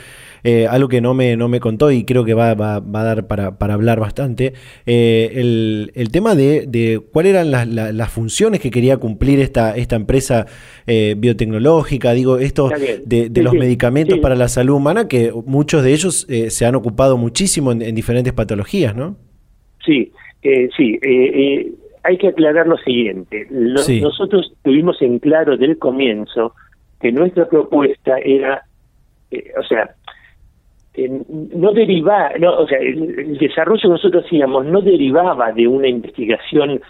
eh, algo que no me, no me contó y creo que va, va, va a dar para, para hablar bastante, eh, el, el, tema de, de cuáles eran las, las, funciones que quería cumplir esta, esta empresa eh, biotecnológica, digo, esto de, de los medicamentos para la salud humana, que muchos de ellos se han ocupado muchísimo en, diferentes patologías, ¿no? Sí, sí. hay que aclarar lo siguiente. Nosotros tuvimos en claro desde el comienzo que nuestra propuesta era, o sea, no derivaba, no, o sea, el, desarrollo que nosotros hacíamos no derivaba de una investigación,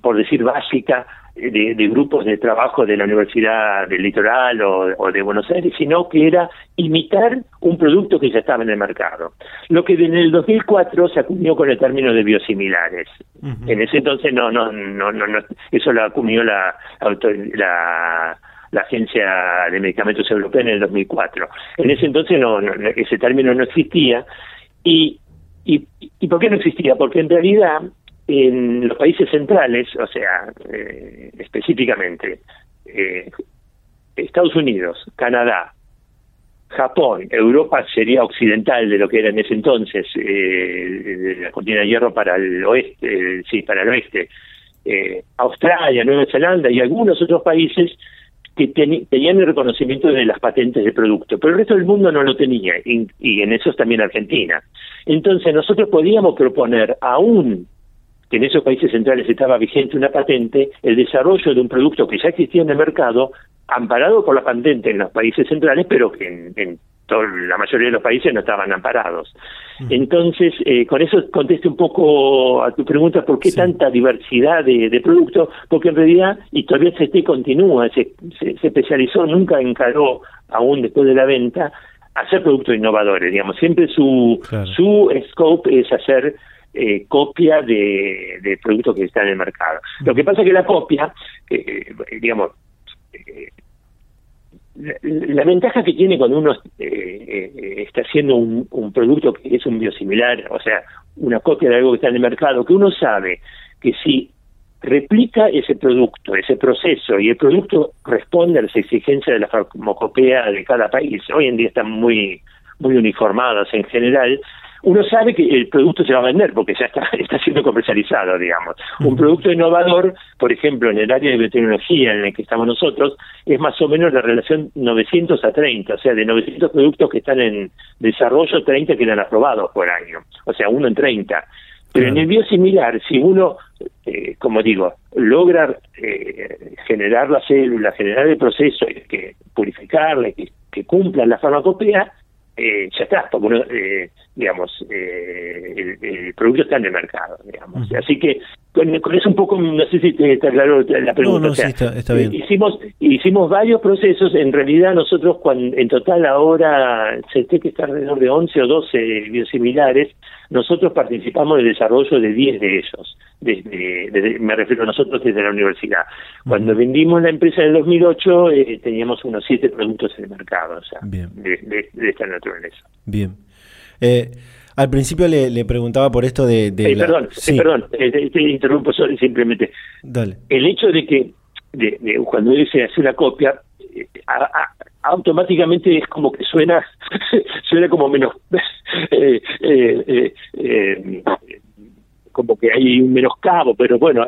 por decir básica, de, grupos de trabajo de la Universidad del Litoral o, de Buenos Aires, sino que era imitar un producto que ya estaba en el mercado. Lo que en el 2004 se acuñó con el término de biosimilares. En ese entonces no, no, no, no, eso lo acuñó la, la la Agencia de Medicamentos Europea en el 2004. En ese entonces no, ese término no existía. Y, y, ¿Y por qué no existía? Porque en realidad en los países centrales, o sea, eh, específicamente eh, Estados Unidos, Canadá, Japón, Europa sería occidental de lo que era en ese entonces, eh, la cortina de hierro para el oeste, sí, para el oeste, Australia, Nueva Zelanda y algunos otros países que tenían el reconocimiento de las patentes de producto, pero el resto del mundo no lo tenía, y, en eso también Argentina. Entonces nosotros podíamos proponer, aún que en esos países centrales estaba vigente una patente, el desarrollo de un producto que ya existía en el mercado, amparado por la patente en los países centrales, pero que en, en la mayoría de los países no estaban amparados. Entonces, eh, con eso conteste un poco a tu pregunta, ¿por qué tanta diversidad de, productos? Porque en realidad, y todavía se continúa, se, se, especializó, nunca encaró, aún después de la venta, hacer productos innovadores, digamos, siempre su, su scope es hacer eh, copia de, de, productos que están en el mercado. Lo que pasa es que la copia, eh, digamos, la, ventaja que tiene cuando uno eh, está haciendo un, un, producto que es un biosimilar, o sea, una copia de algo que está en el mercado, que uno sabe que si replica ese producto, ese proceso, y el producto responde a las exigencias de la farmacopea de cada país. Hoy en día están muy, muy uniformadas en general. Uno sabe que el producto se va a vender porque ya está, está siendo comercializado, digamos. Un producto innovador, por ejemplo, en el área de biotecnología en el que estamos nosotros, es más o menos la relación 900 a 30, o sea, de 900 productos que están en desarrollo, 30 quedan aprobados por año, o sea, uno en 30. Pero en el biosimilar, si uno, eh, como digo, logra eh, generar la célula, generar el proceso, que purificarla, que, que cumpla la farmacopea, eh, ya está, porque uno, eh, digamos, eh, el, producto está en el mercado, digamos. Así que con, eso un poco, no sé si te está claro la pregunta. No, está, bien. Hicimos, hicimos varios procesos, en realidad nosotros, cuando, en total ahora, se que está alrededor de 11 o 12 biosimilares, nosotros participamos del desarrollo de 10 de ellos, desde, me refiero a nosotros desde la universidad. Cuando vendimos la empresa en el 2008 eh, teníamos unos 7 productos en el mercado, o sea, De, esta naturaleza. Bien. Eh, al principio le, preguntaba por esto de... Eh, perdón, perdón, te, interrumpo simplemente. Dale. El hecho de que de, cuando se hace una copia, automáticamente es como que suena suena como menos eh, eh, eh, como que hay un menoscabo, pero bueno,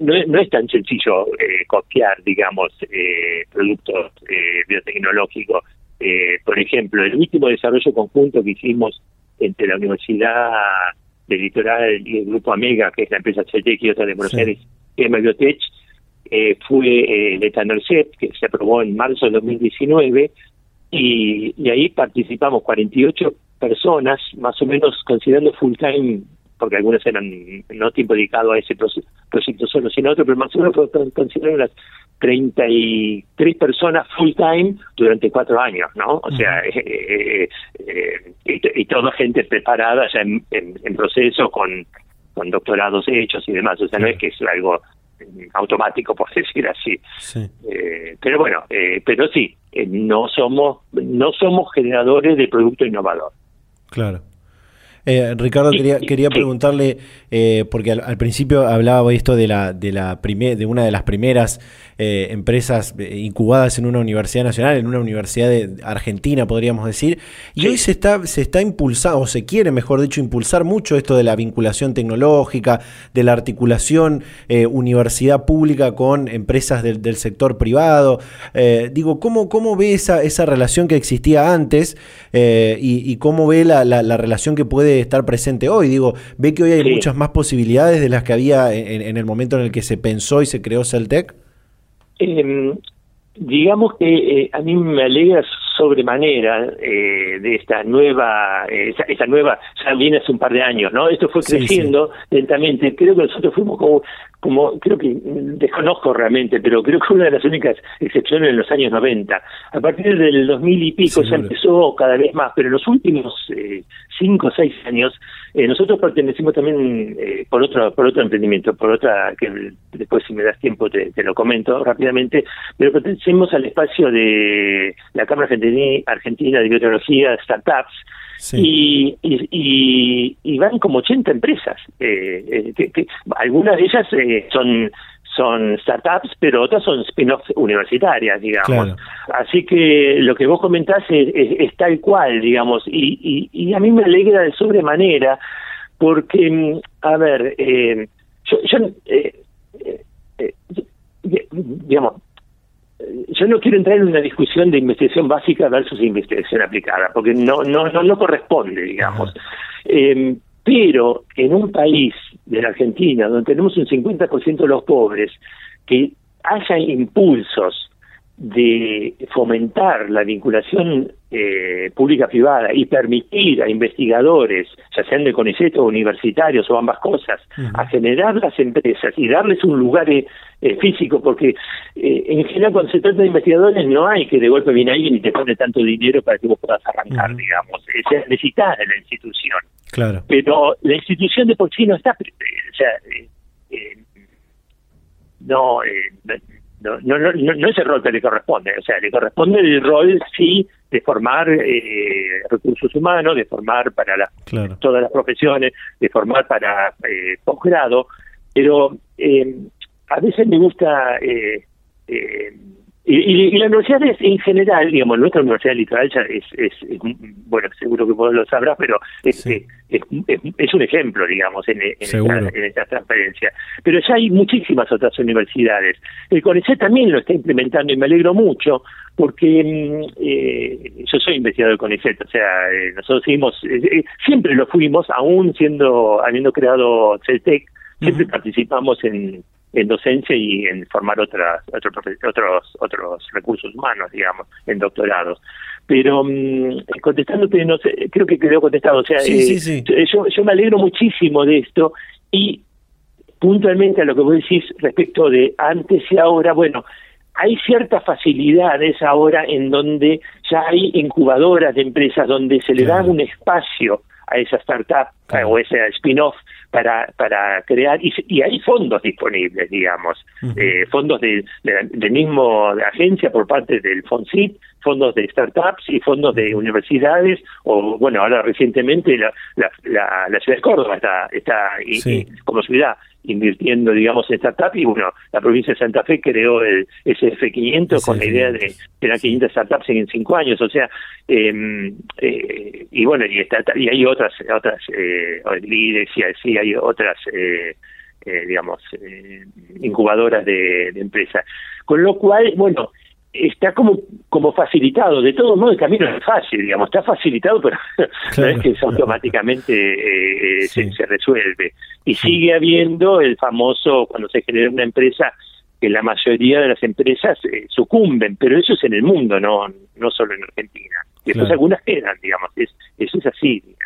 no, no, es tan sencillo copiar, digamos, productos biotecnológicos. por ejemplo, el último desarrollo conjunto que hicimos entre la Universidad del Litoral y el Grupo Amega, que es la empresa CETEC y otra de Buenos Aires, que Biotech, eh, fue eh, el Etanercet, que se aprobó en marzo de 2019, y, y ahí participamos 48 personas, más o menos considerando full time, porque algunas eran no tiempo dedicado a ese proyecto solo, sino otro, pero más o menos considerando las 33 personas full time durante cuatro años, ¿no? O sea, eh, eh, y, toda gente preparada ya en, en, proceso con, con doctorados hechos y demás, o sea, no es que es algo automático, por decir así. Eh, pero bueno, eh, pero sí, eh, no somos no somos generadores de producto innovador. Claro. Ricardo, quería, quería preguntarle, porque al, principio hablaba esto de la de la de una de las primeras eh, empresas eh, incubadas en una universidad nacional, en una universidad de Argentina, podríamos decir. Y hoy se está, se está impulsando, o se quiere, mejor dicho, impulsar mucho esto de la vinculación tecnológica, de la articulación eh, universidad pública con empresas del, sector privado. digo, ¿cómo, ¿cómo ve esa, esa relación que existía antes y, cómo ve la, la, relación que puede estar presente hoy? Digo, ve que hoy hay muchas más posibilidades de las que había en, en, el momento en el que se pensó y se creó Celtec. Eh, digamos que eh, a mí me alegra sobremanera eh, de esta nueva, eh, esta, nueva, ya viene hace un par de años, ¿no? Esto fue creciendo lentamente. Creo que nosotros fuimos como, como, creo que, desconozco realmente, pero creo que una de las únicas excepciones en los años 90. A partir del 2000 y pico ya empezó cada vez más, pero en los últimos eh, cinco o seis años eh, nosotros pertenecimos también eh, por otro por otro emprendimiento, por otra que después si me das tiempo te, lo comento rápidamente, pero pertenecemos al espacio de la Cámara Argentina de Biotecnología, Startups, y, y, y, van como 80 empresas. Eh, que, algunas de ellas son son startups, pero otras son spin-offs universitarias, digamos. Así que lo que vos comentás es, tal cual, digamos, y, y, a mí me alegra de sobremanera, porque, mm, a ver, eh, yo, yo eh, eh, digamos, yo no quiero entrar en una discusión de investigación básica versus investigación aplicada, porque no no no, no corresponde, digamos. Eh, pero en un país de la Argentina, donde tenemos un 50% de los pobres, que haya impulsos de fomentar la vinculación eh, pública-privada y permitir a investigadores, ya sean de CONICET o universitarios o ambas cosas, a generar las empresas y darles un lugar eh, eh, físico, porque en general cuando se trata de investigadores no hay que de golpe viene alguien y te pone tanto dinero para que vos puedas arrancar, digamos, es necesitar de la institución. Claro. Pero la institución de por sí no está, o sea, no, no, no, no, no es el rol que le corresponde, o sea, le corresponde el rol sí de formar eh, recursos humanos, de formar para la, todas las profesiones, de formar para eh, posgrado, pero eh, a veces me gusta eh, eh, y, y, la universidad es, en general, digamos, nuestra universidad litoral ya es, es, bueno, seguro que vos lo sabrás, pero es, es, es, un ejemplo, digamos, en, en, esta, transparencia. Pero ya hay muchísimas otras universidades. El CONICET también lo está implementando y me alegro mucho porque mm, eh, yo soy investigador del CONICET, o sea, eh, nosotros seguimos, eh, siempre lo fuimos, aún siendo, habiendo creado CELTEC, siempre participamos en en docencia y en formar otras, otros otros otros recursos humanos, digamos, en doctorados. Pero mm, contestándote, no sé, creo que quedó contestado. O sea, eh, Yo, yo me alegro muchísimo de esto y puntualmente a lo que vos decís respecto de antes y ahora, bueno, hay ciertas facilidades ahora en donde ya hay incubadoras de empresas donde se le da un espacio a esa startup o ese spin-off para, para crear, y, hay fondos disponibles, digamos, eh, fondos de, mismo de agencia por parte del FONSIT, fondos de startups y fondos de universidades, o bueno, ahora recientemente la, la, la, ciudad de Córdoba está, está como ciudad invirtiendo, digamos, en startups y bueno, la provincia de Santa Fe creó el SF500 con la idea de tener 500 startups en cinco años, o sea, eh, eh, y bueno, y, está, y hay otras, otras eh, líderes y así hay otras, eh, eh, digamos, eh, incubadoras de, de empresas. Con lo cual, bueno, está como como facilitado. De todo modo, el camino es fácil, digamos, está facilitado, pero no es que automáticamente eh, eh, se, resuelve. Y sigue habiendo el famoso, cuando se genera una empresa, que la mayoría de las empresas eh, sucumben, pero eso es en el mundo, no no solo en Argentina. Después algunas quedan, digamos, es, eso es así, digamos.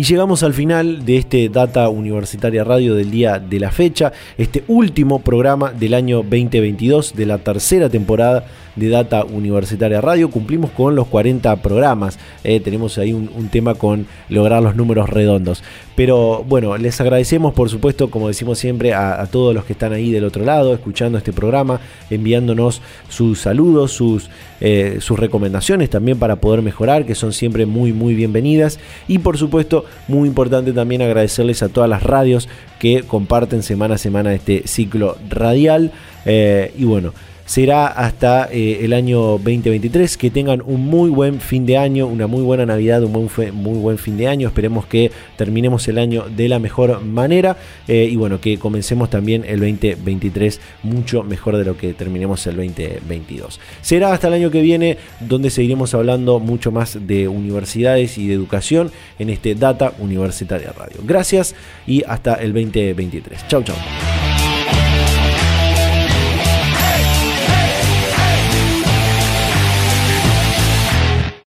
Y llegamos al final de este Data Universitaria Radio del día de la fecha, este último programa del año 2022 de la tercera temporada de Data Universitaria Radio. Cumplimos con los 40 programas. Eh, tenemos ahí un, tema con lograr los números redondos. Pero bueno, les agradecemos por supuesto, como decimos siempre, a, todos los que están ahí del otro lado, escuchando este programa, enviándonos sus saludos, sus, eh, sus recomendaciones también para poder mejorar, que son siempre muy, muy bienvenidas. Y por supuesto, muy importante también agradecerles a todas las radios que comparten semana a semana este ciclo radial. Eh, y bueno, será hasta eh, el año 2023. Que tengan un muy buen fin de año, una muy buena Navidad, un muy, buen fin de año. Esperemos que terminemos el año de la mejor manera eh, y bueno, que comencemos también el 2023 mucho mejor de lo que terminemos el 2022. Será hasta el año que viene donde seguiremos hablando mucho más de universidades y de educación en este Data Universitaria Radio. Gracias y hasta el 2023. Chau, chau.